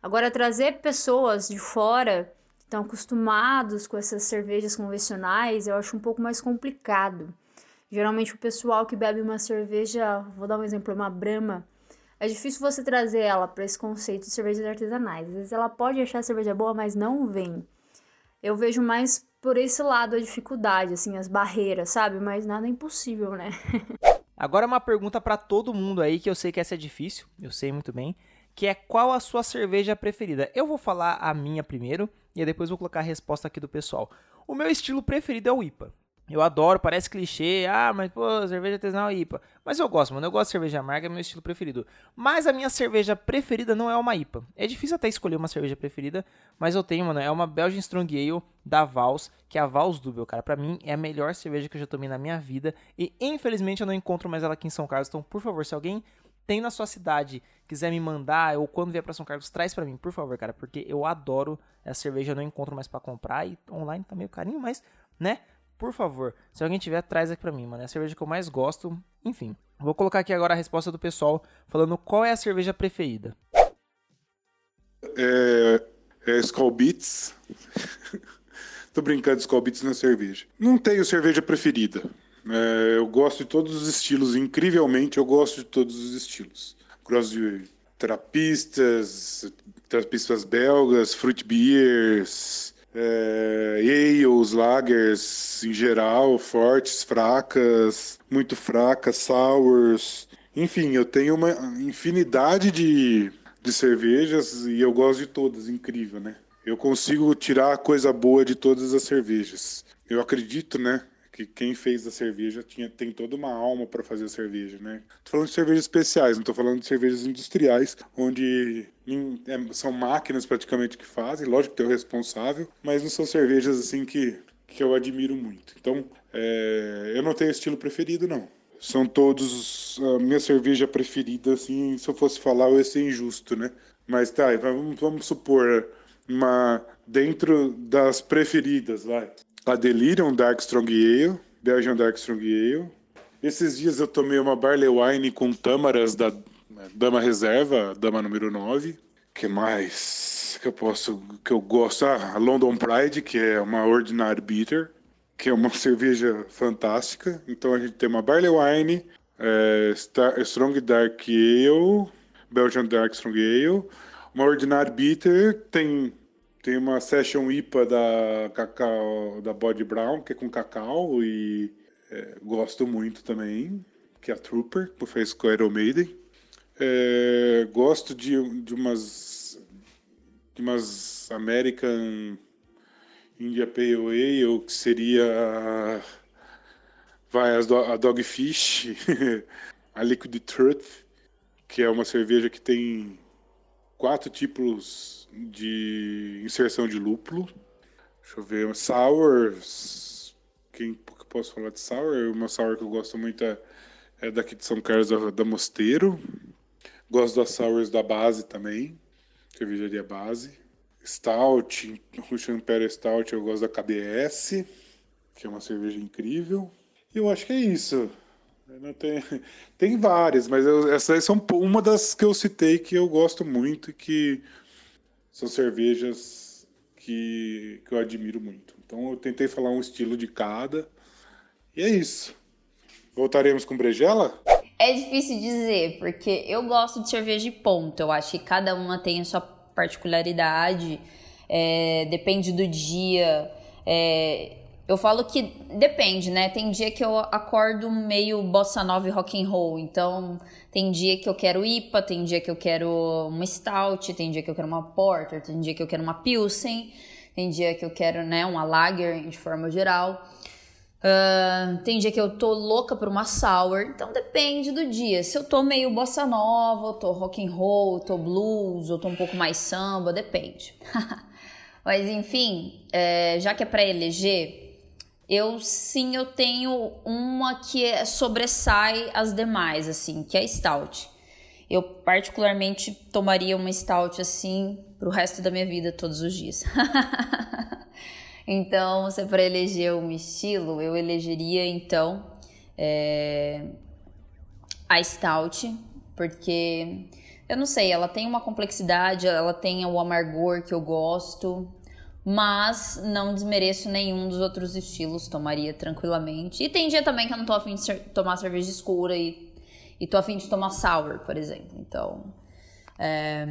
Agora, trazer pessoas de fora que estão acostumados com essas cervejas convencionais, eu acho um pouco mais complicado. Geralmente, o pessoal que bebe uma cerveja, vou dar um exemplo, uma Brahma, é difícil você trazer ela para esse conceito de cervejas artesanais. Às vezes ela pode achar a cerveja boa, mas não vem. Eu vejo mais por esse lado a dificuldade, assim, as barreiras, sabe? Mas nada é impossível, né? Agora uma pergunta para todo mundo aí, que eu sei que essa é difícil, eu sei muito bem que é qual a sua cerveja preferida. Eu vou falar a minha primeiro e depois vou colocar a resposta aqui do pessoal. O meu estilo preferido é o IPA. Eu adoro, parece clichê, ah, mas pô, cerveja artesanal é IPA. Mas eu gosto, mano, eu gosto de cerveja amarga, é meu estilo preferido. Mas a minha cerveja preferida não é uma IPA. É difícil até escolher uma cerveja preferida, mas eu tenho, mano, é uma Belgian Strong Ale da Vals, que é a Vals Double, cara. Pra mim é a melhor cerveja que eu já tomei na minha vida e infelizmente eu não encontro mais ela aqui em São Carlos. Então, por favor, se alguém tem na sua cidade, quiser me mandar, ou quando vier para São Carlos, traz para mim, por favor, cara, porque eu adoro essa cerveja, eu não encontro mais para comprar e online tá meio carinho, mas, né? Por favor, se alguém tiver, traz aqui pra mim, mano. É a cerveja que eu mais gosto. Enfim, vou colocar aqui agora a resposta do pessoal falando qual é a cerveja preferida. É, é Skull Beats. Tô brincando, Skull Beats na cerveja. Não tenho cerveja preferida. É, eu gosto de todos os estilos, incrivelmente eu gosto de todos os estilos. Gosto de trapistas, trapistas belgas, fruit beers, é, ales, lagers em geral, fortes, fracas, muito fracas, sours. Enfim, eu tenho uma infinidade de, de cervejas e eu gosto de todas, incrível, né? Eu consigo tirar coisa boa de todas as cervejas. Eu acredito, né? Que quem fez a cerveja tinha, tem toda uma alma para fazer a cerveja, né? Tô falando de cervejas especiais, não tô falando de cervejas industriais, onde é, são máquinas praticamente que fazem, lógico que tem o responsável, mas não são cervejas assim que, que eu admiro muito. Então, é, eu não tenho estilo preferido, não. São todos a minha cerveja preferida, assim, se eu fosse falar eu ia ser injusto, né? Mas tá, vamos, vamos supor uma dentro das preferidas, vai a Delirium Dark Strong Ale, Belgian Dark Strong Ale. Esses dias eu tomei uma Barley Wine com tâmaras da Dama Reserva, Dama número 9. que mais que eu posso, que eu gosto? Ah, a London Pride, que é uma Ordinary Bitter, que é uma cerveja fantástica. Então a gente tem uma Barley Wine, é, Star, Strong Dark Ale, Belgian Dark Strong Ale, uma Ordinary Bitter, tem tem uma Session IPA da Cacau, da Body Brown, que é com cacau e é, gosto muito também, que é a Trooper, que fez com a Iron Maiden. É, gosto de, de umas de umas American India Pale Ale, que seria vai a Dogfish, a Liquid Truth, que é uma cerveja que tem quatro tipos de inserção de lúpulo. Deixa eu ver, sours. Quem que posso falar de sour? Uma sour que eu gosto muito é, é daqui de São Carlos da Mosteiro. Gosto das sours da base também, cervejaria base. Stout, Russian Imperial Stout, eu gosto da KBS, que é uma cerveja incrível. E eu acho que é isso. Tem, tem várias, mas eu, essas são uma das que eu citei que eu gosto muito e que são cervejas que, que eu admiro muito. Então eu tentei falar um estilo de cada. E é isso. Voltaremos com Brejela? É difícil dizer, porque eu gosto de cerveja de ponto. Eu acho que cada uma tem a sua particularidade. É, depende do dia. É, eu falo que depende, né? Tem dia que eu acordo meio bossa nova e rock and roll. Então, tem dia que eu quero IPA, tem dia que eu quero uma stout, tem dia que eu quero uma porter, tem dia que eu quero uma pilsen, tem dia que eu quero, né, uma lager de forma geral. Uh, tem dia que eu tô louca por uma sour, então depende do dia. Se eu tô meio bossa nova, eu tô rock and roll, eu tô blues, eu tô um pouco mais samba, depende. Mas enfim, é, já que é para eleger, eu sim eu tenho uma que é, sobressai as demais, assim, que é a stout. Eu particularmente tomaria uma stout assim pro resto da minha vida todos os dias. então, se é para eleger um estilo, eu elegeria então é, a stout, porque eu não sei, ela tem uma complexidade, ela tem o amargor que eu gosto mas não desmereço nenhum dos outros estilos, tomaria tranquilamente. E tem dia também que eu não tô afim de tomar cerveja escura e, e tô afim de tomar sour, por exemplo. Então, é,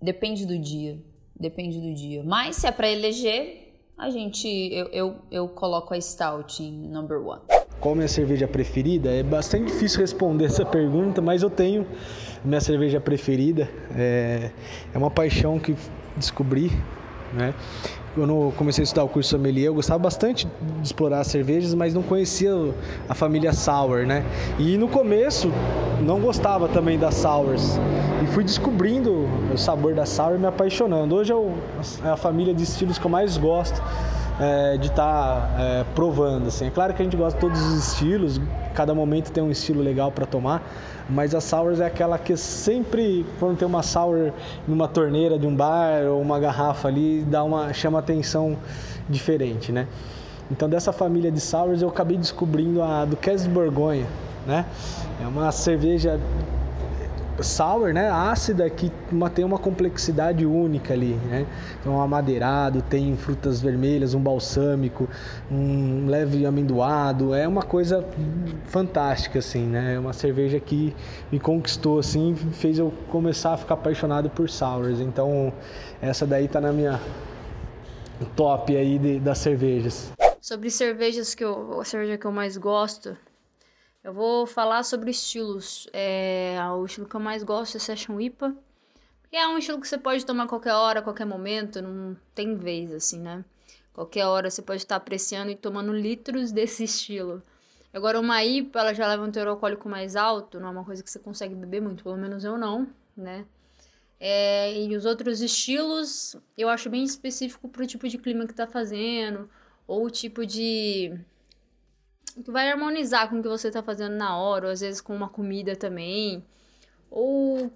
depende do dia, depende do dia. Mas se é para eleger, a gente, eu, eu, eu coloco a Stout em number one. Qual minha cerveja preferida? É bastante difícil responder essa pergunta, mas eu tenho minha cerveja preferida. É, é uma paixão que descobri né? Quando comecei a estudar o curso sommelier, eu gostava bastante de explorar cervejas, mas não conhecia a família sour, né? E no começo não gostava também das sours. E fui descobrindo o sabor da sour e me apaixonando. Hoje é a família de estilos que eu mais gosto é, de estar tá, é, provando. Assim. É claro que a gente gosta de todos os estilos, cada momento tem um estilo legal para tomar, mas a sours é aquela que sempre, quando tem uma sour numa torneira de um bar ou uma garrafa ali, dá uma, chama atenção diferente, né? Então dessa família de sours eu acabei descobrindo a do Duquesa de Borgonha, né? É uma cerveja sour, né, ácida, que uma, tem uma complexidade única ali, né? Então, um amadeirado, tem frutas vermelhas, um balsâmico, um leve amendoado, é uma coisa fantástica, assim, né? É uma cerveja que me conquistou, assim, fez eu começar a ficar apaixonado por sours. Então, essa daí tá na minha top aí de, das cervejas. Sobre cervejas que eu, a cerveja que eu mais gosto, eu vou falar sobre estilos. É, o estilo que eu mais gosto é Session IPA. Que é um estilo que você pode tomar qualquer hora, qualquer momento, não tem vez, assim, né? Qualquer hora você pode estar apreciando e tomando litros desse estilo. Agora, uma IPA, ela já leva um teor alcoólico mais alto, não é uma coisa que você consegue beber muito, pelo menos eu não, né? É, e os outros estilos, eu acho bem específico pro tipo de clima que tá fazendo, ou o tipo de vai harmonizar com o que você tá fazendo na hora, ou às vezes com uma comida também. Ou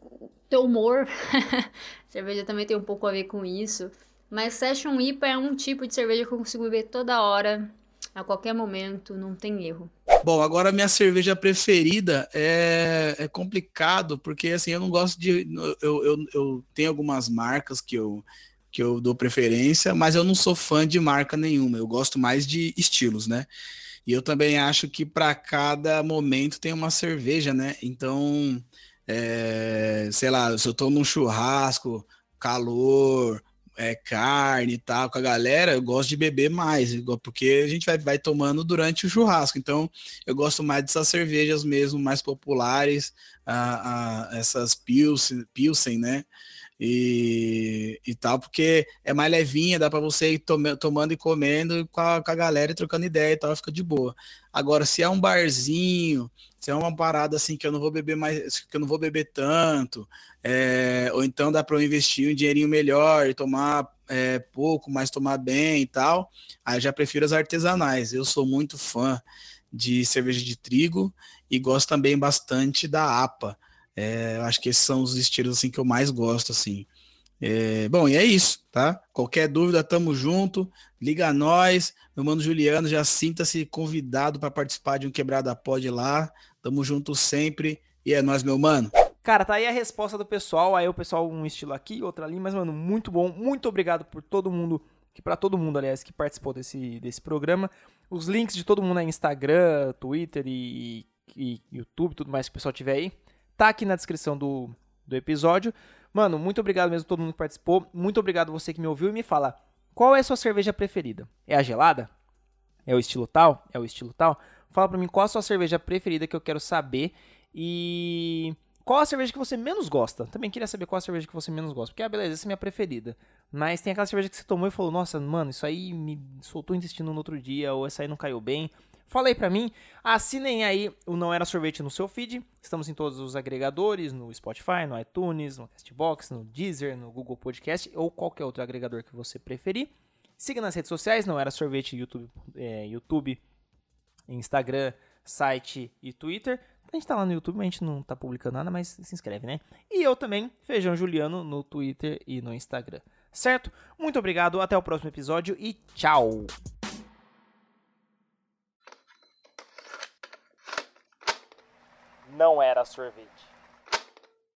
teu humor. cerveja também tem um pouco a ver com isso. Mas Session IPA é um tipo de cerveja que eu consigo beber toda hora, a qualquer momento, não tem erro. Bom, agora minha cerveja preferida é, é complicado, porque assim, eu não gosto de. Eu, eu, eu tenho algumas marcas que eu, que eu dou preferência, mas eu não sou fã de marca nenhuma. Eu gosto mais de estilos, né? E eu também acho que para cada momento tem uma cerveja, né? Então, é, sei lá, se eu estou num churrasco, calor, é, carne e tal com a galera, eu gosto de beber mais, porque a gente vai, vai tomando durante o churrasco. Então, eu gosto mais dessas cervejas mesmo, mais populares, a, a, essas Pilsen, Pilsen, né? E, e tal, porque é mais levinha, dá para você ir tom, tomando e comendo com a, com a galera e trocando ideia e tal, fica de boa. Agora, se é um barzinho, se é uma parada assim que eu não vou beber mais, que eu não vou beber tanto, é, ou então dá para eu investir um dinheirinho melhor e tomar é, pouco, mas tomar bem e tal, aí eu já prefiro as artesanais. Eu sou muito fã de cerveja de trigo e gosto também bastante da APA. É, eu acho que esses são os estilos assim que eu mais gosto assim. É, bom, e é isso, tá? Qualquer dúvida, tamo junto. Liga a nós. Meu mano Juliano, já sinta-se convidado para participar de um Quebrada Pod lá. Tamo junto sempre. E é nós, meu mano. Cara, tá aí a resposta do pessoal. Aí o pessoal um estilo aqui, outro ali, mas mano, muito bom. Muito obrigado por todo mundo, que para todo mundo, aliás, que participou desse, desse programa. Os links de todo mundo aí Instagram, Twitter e, e YouTube, tudo mais que o pessoal tiver aí tá aqui na descrição do, do episódio. Mano, muito obrigado mesmo todo mundo que participou. Muito obrigado você que me ouviu e me fala qual é a sua cerveja preferida? É a gelada? É o estilo tal? É o estilo tal? Fala pra mim qual a sua cerveja preferida que eu quero saber e qual a cerveja que você menos gosta. Também queria saber qual a cerveja que você menos gosta, porque ah, beleza, essa é minha preferida. Mas tem aquela cerveja que você tomou e falou: "Nossa, mano, isso aí me soltou o intestino no outro dia ou essa aí não caiu bem". Fala aí pra mim, assinem aí o Não Era Sorvete no seu feed. Estamos em todos os agregadores, no Spotify, no iTunes, no Castbox, no Deezer, no Google Podcast ou qualquer outro agregador que você preferir. Siga nas redes sociais, Não Era Sorvete, YouTube, é, YouTube Instagram, site e Twitter. A gente tá lá no YouTube, mas a gente não tá publicando nada, mas se inscreve, né? E eu também, Feijão Juliano, no Twitter e no Instagram. Certo? Muito obrigado, até o próximo episódio e tchau! Não era sorvete.